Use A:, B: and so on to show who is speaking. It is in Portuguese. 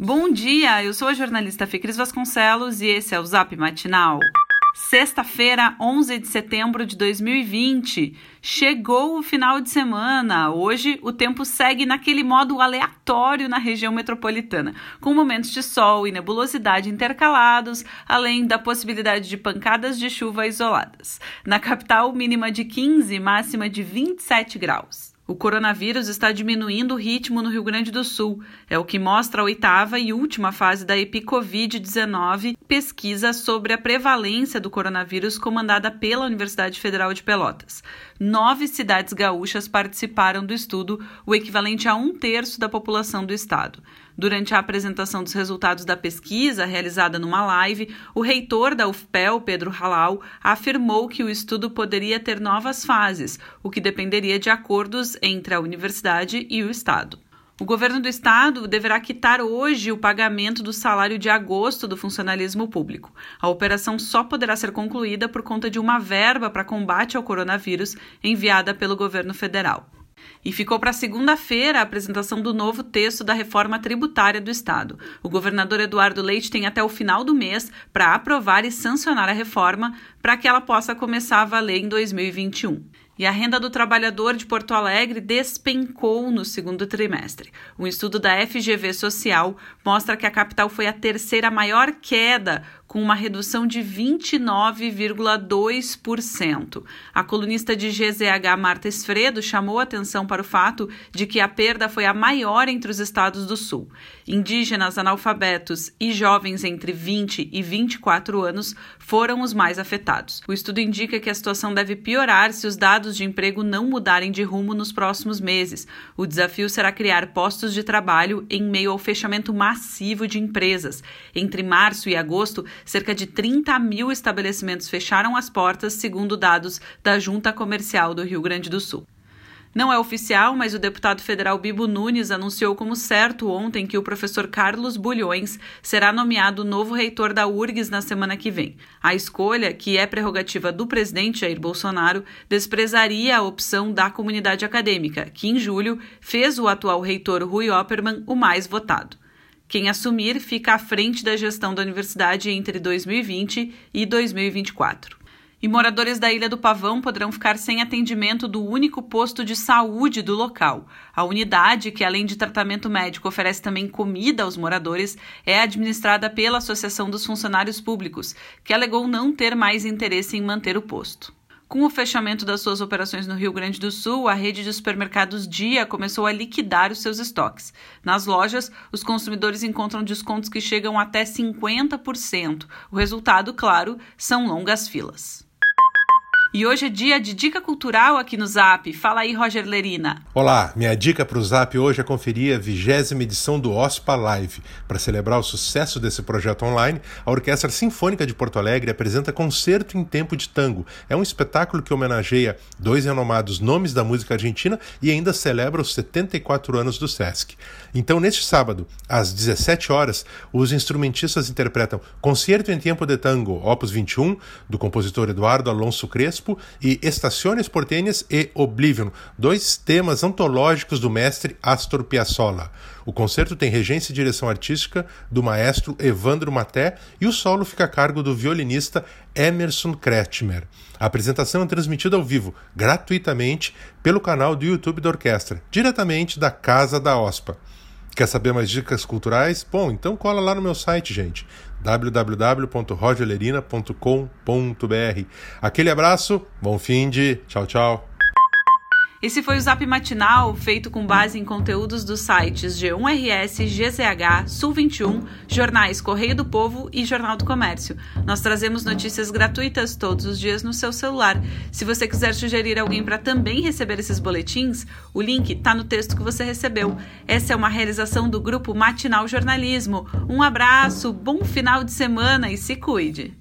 A: Bom dia, eu sou a jornalista Ficris Vasconcelos e esse é o Zap Matinal. Sexta-feira, 11 de setembro de 2020. Chegou o final de semana. Hoje o tempo segue naquele modo aleatório na região metropolitana, com momentos de sol e nebulosidade intercalados, além da possibilidade de pancadas de chuva isoladas. Na capital, mínima de 15, máxima de 27 graus. O coronavírus está diminuindo o ritmo no Rio Grande do Sul. É o que mostra a oitava e última fase da EpiCovid-19, pesquisa sobre a prevalência do coronavírus comandada pela Universidade Federal de Pelotas. Nove cidades gaúchas participaram do estudo, o equivalente a um terço da população do estado. Durante a apresentação dos resultados da pesquisa, realizada numa live, o reitor da UFPEL, Pedro Halal, afirmou que o estudo poderia ter novas fases, o que dependeria de acordos entre a universidade e o Estado. O governo do estado deverá quitar hoje o pagamento do salário de agosto do funcionalismo público. A operação só poderá ser concluída por conta de uma verba para combate ao coronavírus enviada pelo governo federal. E ficou para segunda-feira a apresentação do novo texto da reforma tributária do Estado. O governador Eduardo Leite tem até o final do mês para aprovar e sancionar a reforma para que ela possa começar a valer em 2021 e a renda do trabalhador de Porto Alegre despencou no segundo trimestre. Um estudo da FGV Social mostra que a capital foi a terceira maior queda com uma redução de 29,2%. A colunista de GZH Marta Esfredo chamou atenção para o fato de que a perda foi a maior entre os estados do Sul. Indígenas, analfabetos e jovens entre 20 e 24 anos foram os mais afetados. O estudo indica que a situação deve piorar se os dados de emprego não mudarem de rumo nos próximos meses. O desafio será criar postos de trabalho em meio ao fechamento massivo de empresas. Entre março e agosto, cerca de 30 mil estabelecimentos fecharam as portas, segundo dados da Junta Comercial do Rio Grande do Sul. Não é oficial, mas o deputado federal Bibo Nunes anunciou como certo ontem que o professor Carlos Bulhões será nomeado novo reitor da URGS na semana que vem. A escolha, que é prerrogativa do presidente Jair Bolsonaro, desprezaria a opção da comunidade acadêmica, que em julho fez o atual reitor Rui Oppermann o mais votado. Quem assumir fica à frente da gestão da universidade entre 2020 e 2024. E moradores da Ilha do Pavão poderão ficar sem atendimento do único posto de saúde do local. A unidade, que além de tratamento médico oferece também comida aos moradores, é administrada pela Associação dos Funcionários Públicos, que alegou não ter mais interesse em manter o posto. Com o fechamento das suas operações no Rio Grande do Sul, a rede de supermercados Dia começou a liquidar os seus estoques. Nas lojas, os consumidores encontram descontos que chegam até 50%. O resultado, claro, são longas filas. E hoje é dia de dica cultural aqui no Zap. Fala aí, Roger Lerina.
B: Olá, minha dica para o Zap hoje é conferir a vigésima edição do OSPA Live. Para celebrar o sucesso desse projeto online, a Orquestra Sinfônica de Porto Alegre apresenta Concerto em Tempo de Tango. É um espetáculo que homenageia dois renomados nomes da música argentina e ainda celebra os 74 anos do Sesc. Então, neste sábado, às 17 horas, os instrumentistas interpretam Concerto em Tempo de Tango, opus 21, do compositor Eduardo Alonso Crespo Crespo e Estações Portenhas e Oblivion, dois temas antológicos do mestre Astor Piazzolla. O concerto tem regência e direção artística do maestro Evandro Maté e o solo fica a cargo do violinista Emerson Kretschmer. A apresentação é transmitida ao vivo, gratuitamente, pelo canal do YouTube da orquestra, diretamente da Casa da OSPA. Quer saber mais dicas culturais? Bom, então cola lá no meu site, gente www.rogerlerina.com.br. Aquele abraço, bom fim de, tchau, tchau.
A: Esse foi o Zap Matinal, feito com base em conteúdos dos sites G1RS, GZH, Sul 21, jornais Correio do Povo e Jornal do Comércio. Nós trazemos notícias gratuitas todos os dias no seu celular. Se você quiser sugerir alguém para também receber esses boletins, o link está no texto que você recebeu. Essa é uma realização do grupo Matinal Jornalismo. Um abraço, bom final de semana e se cuide!